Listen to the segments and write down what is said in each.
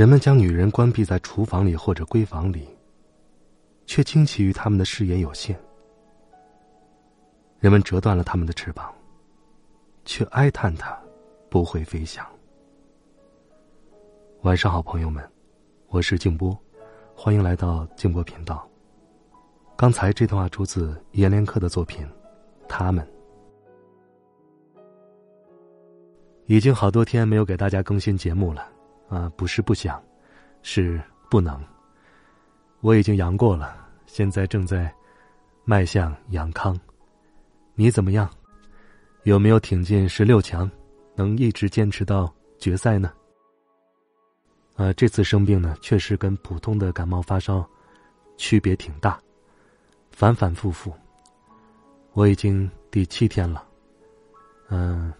人们将女人关闭在厨房里或者闺房里，却惊奇于他们的视野有限。人们折断了他们的翅膀，却哀叹它不会飞翔。晚上好，朋友们，我是静波，欢迎来到静波频道。刚才这段话出自阎连科的作品《他们》。已经好多天没有给大家更新节目了。啊，不是不想，是不能。我已经阳过了，现在正在迈向阳康。你怎么样？有没有挺进十六强？能一直坚持到决赛呢？啊，这次生病呢，确实跟普通的感冒发烧区别挺大，反反复复。我已经第七天了，嗯，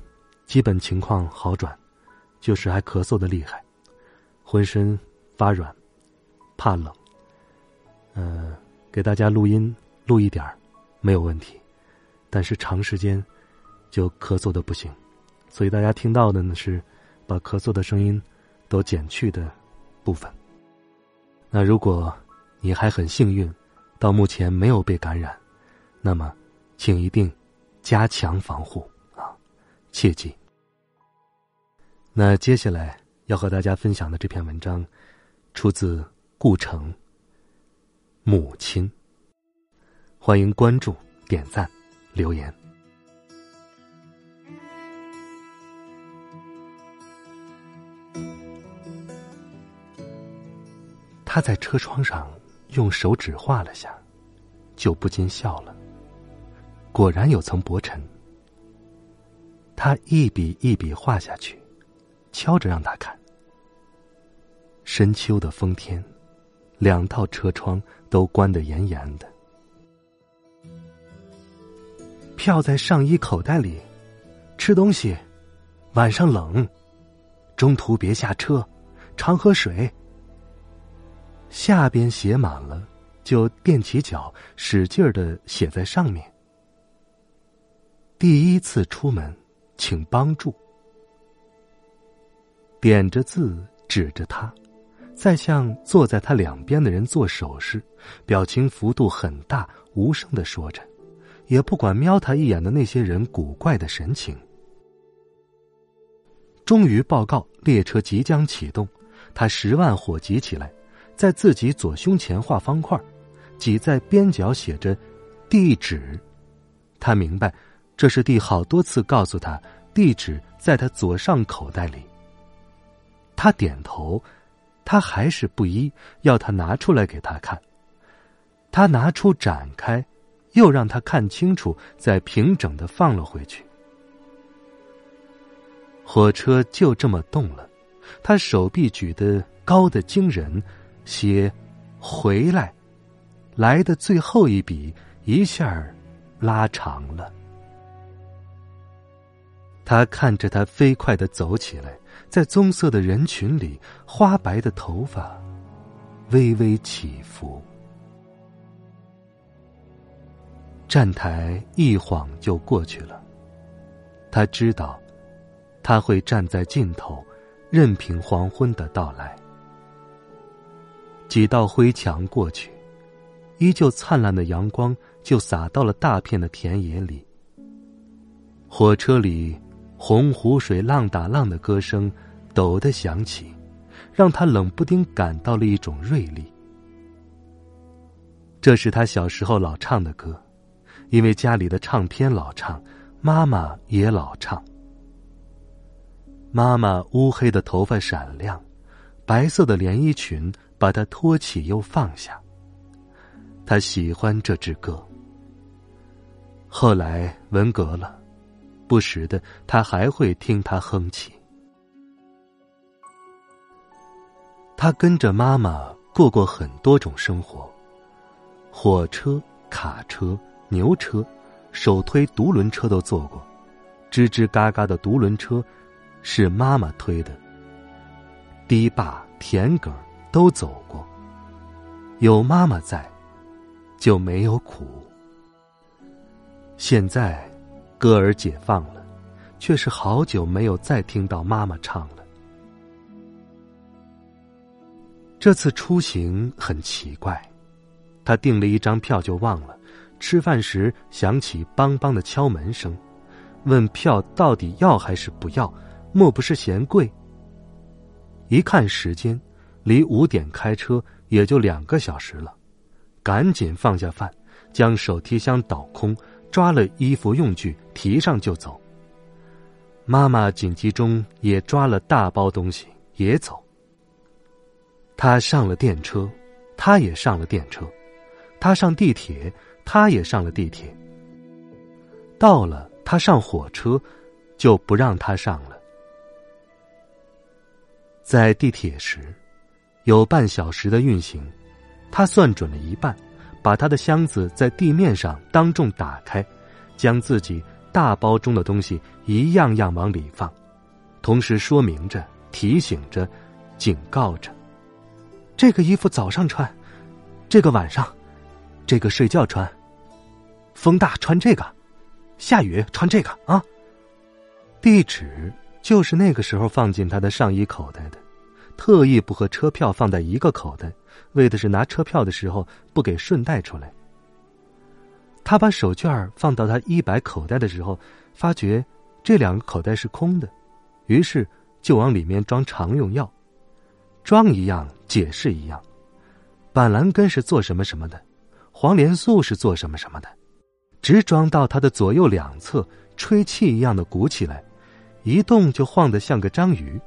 基本情况好转，就是还咳嗽的厉害。浑身发软，怕冷。嗯，给大家录音录一点儿，没有问题。但是长时间就咳嗽的不行，所以大家听到的呢是把咳嗽的声音都减去的部分。那如果你还很幸运，到目前没有被感染，那么请一定加强防护啊，切记。那接下来。要和大家分享的这篇文章，出自顾城。母亲，欢迎关注、点赞、留言。他在车窗上用手指画了下，就不禁笑了。果然有层薄尘。他一笔一笔画下去，敲着让他看。深秋的风天，两套车窗都关得严严的。票在上衣口袋里，吃东西，晚上冷，中途别下车，常喝水。下边写满了，就踮起脚，使劲儿的写在上面。第一次出门，请帮助。点着字，指着他。再向坐在他两边的人做手势，表情幅度很大，无声的说着，也不管瞄他一眼的那些人古怪的神情。终于报告列车即将启动，他十万火急起来，在自己左胸前画方块，挤在边角写着地址。他明白，这是第好多次告诉他地址在他左上口袋里。他点头。他还是不依，要他拿出来给他看。他拿出展开，又让他看清楚，再平整的放了回去。火车就这么动了，他手臂举得高的惊人，写“回来”，来的最后一笔一下拉长了。他看着他飞快的走起来。在棕色的人群里，花白的头发微微起伏。站台一晃就过去了，他知道他会站在尽头，任凭黄昏的到来。几道灰墙过去，依旧灿烂的阳光就洒到了大片的田野里。火车里。洪湖水浪打浪的歌声，陡的响起，让他冷不丁感到了一种锐利。这是他小时候老唱的歌，因为家里的唱片老唱，妈妈也老唱。妈妈乌黑的头发闪亮，白色的连衣裙把她托起又放下。他喜欢这支歌。后来文革了。不时的，他还会听他哼起。他跟着妈妈过过很多种生活，火车、卡车、牛车、手推独轮车都坐过，吱吱嘎嘎的独轮车是妈妈推的。堤坝、田埂都走过，有妈妈在，就没有苦。现在，歌儿解放了，却是好久没有再听到妈妈唱了。这次出行很奇怪，他订了一张票就忘了，吃饭时响起梆梆的敲门声，问票到底要还是不要？莫不是嫌贵？一看时间，离五点开车也就两个小时了，赶紧放下饭，将手提箱倒空。抓了衣服用具，提上就走。妈妈紧急中也抓了大包东西，也走。他上了电车，他也上了电车；他上地铁，他也上了地铁。到了他上火车，就不让他上了。在地铁时，有半小时的运行，他算准了一半。把他的箱子在地面上当众打开，将自己大包中的东西一样样往里放，同时说明着、提醒着、警告着：这个衣服早上穿，这个晚上，这个睡觉穿，风大穿这个，下雨穿这个啊。地址就是那个时候放进他的上衣口袋的，特意不和车票放在一个口袋。为的是拿车票的时候不给顺带出来。他把手绢放到他衣摆口袋的时候，发觉这两个口袋是空的，于是就往里面装常用药，装一样解释一样。板蓝根是做什么什么的，黄连素是做什么什么的，直装到他的左右两侧，吹气一样的鼓起来，一动就晃得像个章鱼。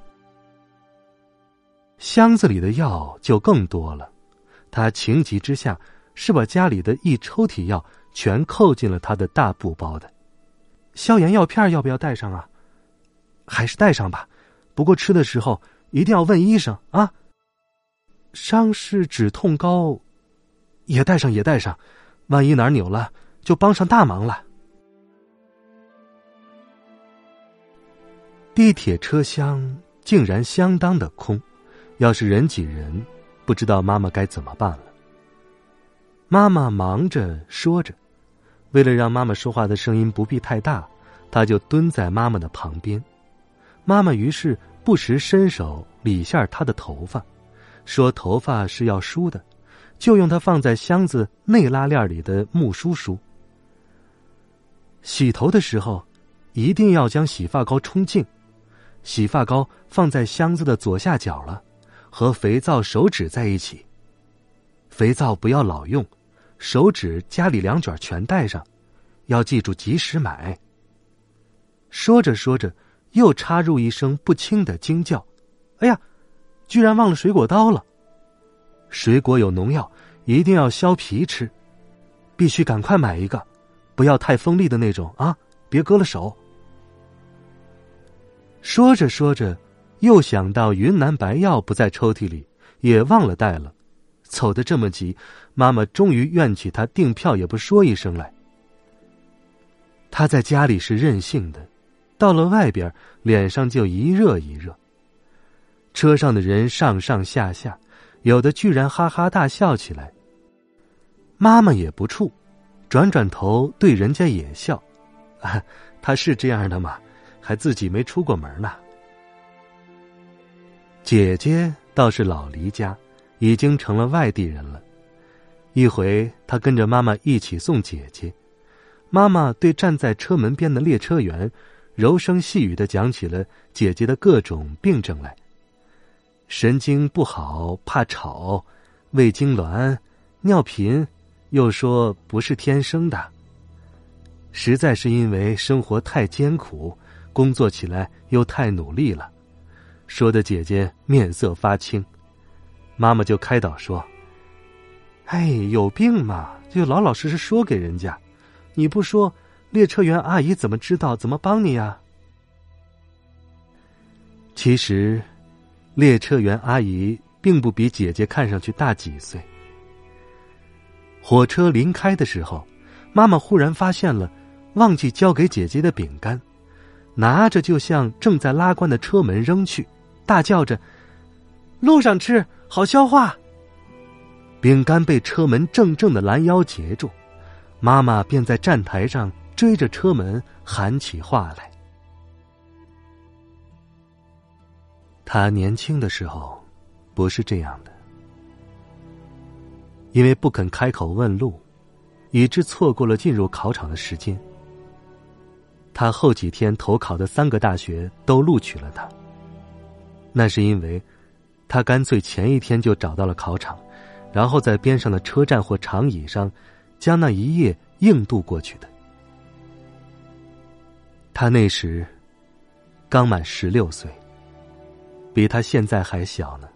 箱子里的药就更多了。他情急之下，是把家里的一抽屉药全扣进了他的大布包的。消炎药片要不要带上啊？还是带上吧。不过吃的时候一定要问医生啊。伤势止痛膏也带上，也带上。万一哪儿扭了，就帮上大忙了。地铁车厢竟然相当的空，要是人挤人。不知道妈妈该怎么办了。妈妈忙着说着，为了让妈妈说话的声音不必太大，他就蹲在妈妈的旁边。妈妈于是不时伸手理下她的头发，说头发是要梳的，就用它放在箱子内拉链里的木梳梳。洗头的时候，一定要将洗发膏冲净，洗发膏放在箱子的左下角了。和肥皂、手指在一起。肥皂不要老用，手指家里两卷全带上，要记住及时买。说着说着，又插入一声不轻的惊叫：“哎呀，居然忘了水果刀了！水果有农药，一定要削皮吃，必须赶快买一个，不要太锋利的那种啊，别割了手。”说着说着。又想到云南白药不在抽屉里，也忘了带了。走得这么急，妈妈终于怨起他订票也不说一声来。他在家里是任性的，到了外边脸上就一热一热。车上的人上上下下，有的居然哈哈大笑起来。妈妈也不怵，转转头对人家也笑。啊，他是这样的吗，还自己没出过门呢。姐姐倒是老离家，已经成了外地人了。一回，他跟着妈妈一起送姐姐，妈妈对站在车门边的列车员，柔声细语的讲起了姐姐的各种病症来。神经不好，怕吵，胃痉挛，尿频，又说不是天生的。实在是因为生活太艰苦，工作起来又太努力了。说的姐姐面色发青，妈妈就开导说：“哎，有病嘛，就老老实实说给人家，你不说，列车员阿姨怎么知道？怎么帮你呀？”其实，列车员阿姨并不比姐姐看上去大几岁。火车临开的时候，妈妈忽然发现了忘记交给姐姐的饼干，拿着就向正在拉关的车门扔去，大叫着：“路上吃好消化。”饼干被车门正正的拦腰截住，妈妈便在站台上追着车门喊起话来。他年轻的时候，不是这样的，因为不肯开口问路，以致错过了进入考场的时间。他后几天投考的三个大学都录取了他，那是因为，他干脆前一天就找到了考场。然后在边上的车站或长椅上，将那一夜硬度过去的。他那时刚满十六岁，比他现在还小呢，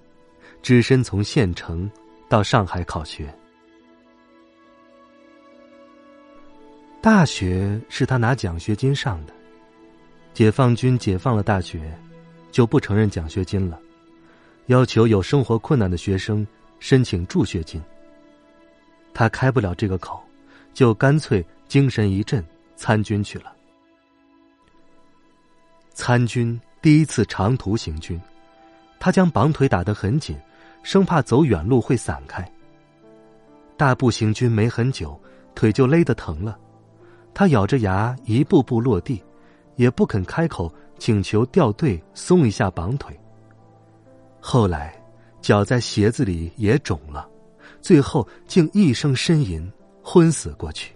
只身从县城到上海考学。大学是他拿奖学金上的，解放军解放了大学，就不承认奖学金了，要求有生活困难的学生。申请助学金。他开不了这个口，就干脆精神一振参军去了。参军第一次长途行军，他将绑腿打得很紧，生怕走远路会散开。大步行军没很久，腿就勒得疼了，他咬着牙一步步落地，也不肯开口请求掉队松一下绑腿。后来。脚在鞋子里也肿了，最后竟一声呻吟，昏死过去。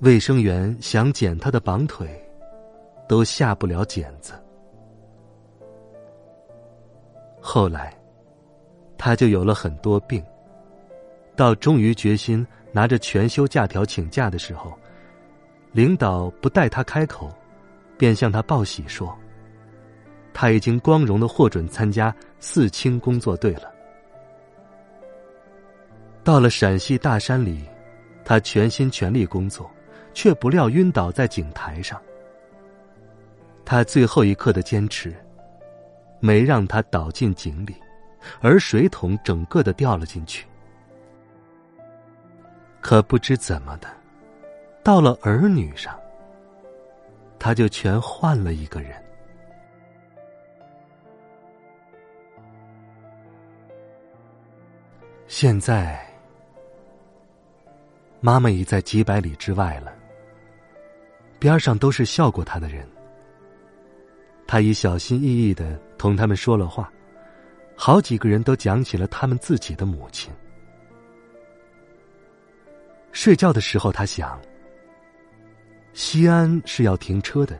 卫生员想剪他的绑腿，都下不了剪子。后来，他就有了很多病，到终于决心拿着全休假条请假的时候，领导不待他开口，便向他报喜说。他已经光荣的获准参加四清工作队了。到了陕西大山里，他全心全力工作，却不料晕倒在井台上。他最后一刻的坚持，没让他倒进井里，而水桶整个的掉了进去。可不知怎么的，到了儿女上，他就全换了一个人。现在，妈妈已在几百里之外了。边上都是笑过他的人，他已小心翼翼的同他们说了话，好几个人都讲起了他们自己的母亲。睡觉的时候，他想：西安是要停车的，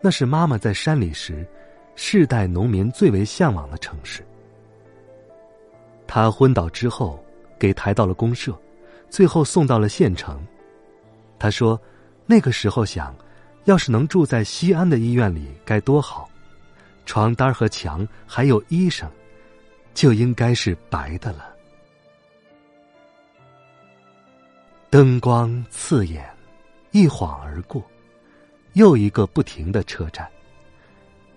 那是妈妈在山里时，世代农民最为向往的城市。他昏倒之后，给抬到了公社，最后送到了县城。他说：“那个时候想，要是能住在西安的医院里该多好，床单和墙还有医生，就应该是白的了。”灯光刺眼，一晃而过，又一个不停的车站，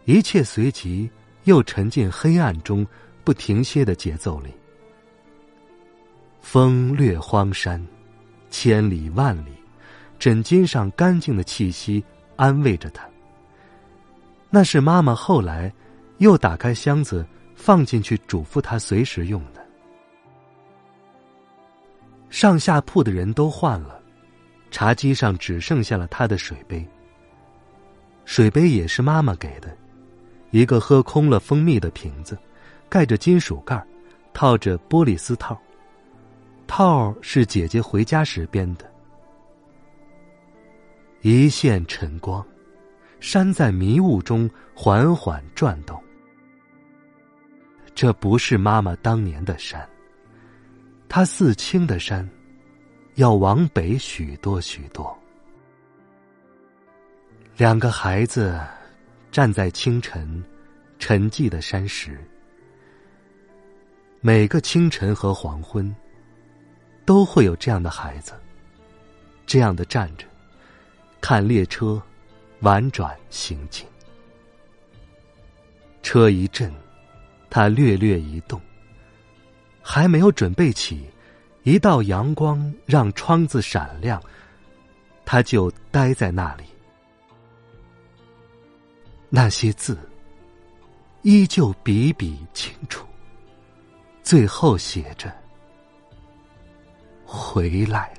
一切随即又沉进黑暗中不停歇的节奏里。风掠荒山，千里万里，枕巾上干净的气息安慰着他。那是妈妈后来又打开箱子放进去嘱咐他随时用的。上下铺的人都换了，茶几上只剩下了他的水杯。水杯也是妈妈给的，一个喝空了蜂蜜的瓶子，盖着金属盖套着玻璃丝套。套是姐姐回家时编的。一线晨光，山在迷雾中缓缓转动。这不是妈妈当年的山，他四清的山，要往北许多许多。两个孩子站在清晨沉寂的山石，每个清晨和黄昏。都会有这样的孩子，这样的站着，看列车婉转行进。车一震，他略略一动，还没有准备起，一道阳光让窗子闪亮，他就呆在那里。那些字依旧笔笔清楚，最后写着“回来”。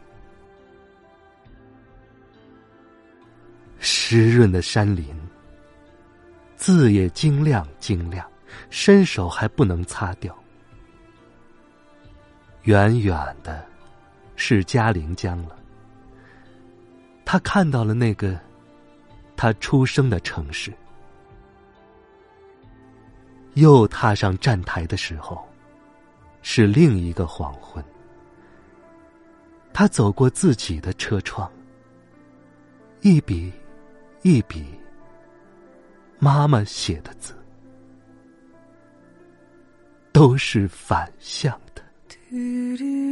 湿润的山林，字也晶亮晶亮，伸手还不能擦掉。远远的，是嘉陵江了。他看到了那个他出生的城市。又踏上站台的时候，是另一个黄昏。他走过自己的车窗，一笔。一笔，妈妈写的字，都是反向 do do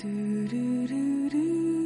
Do do do do.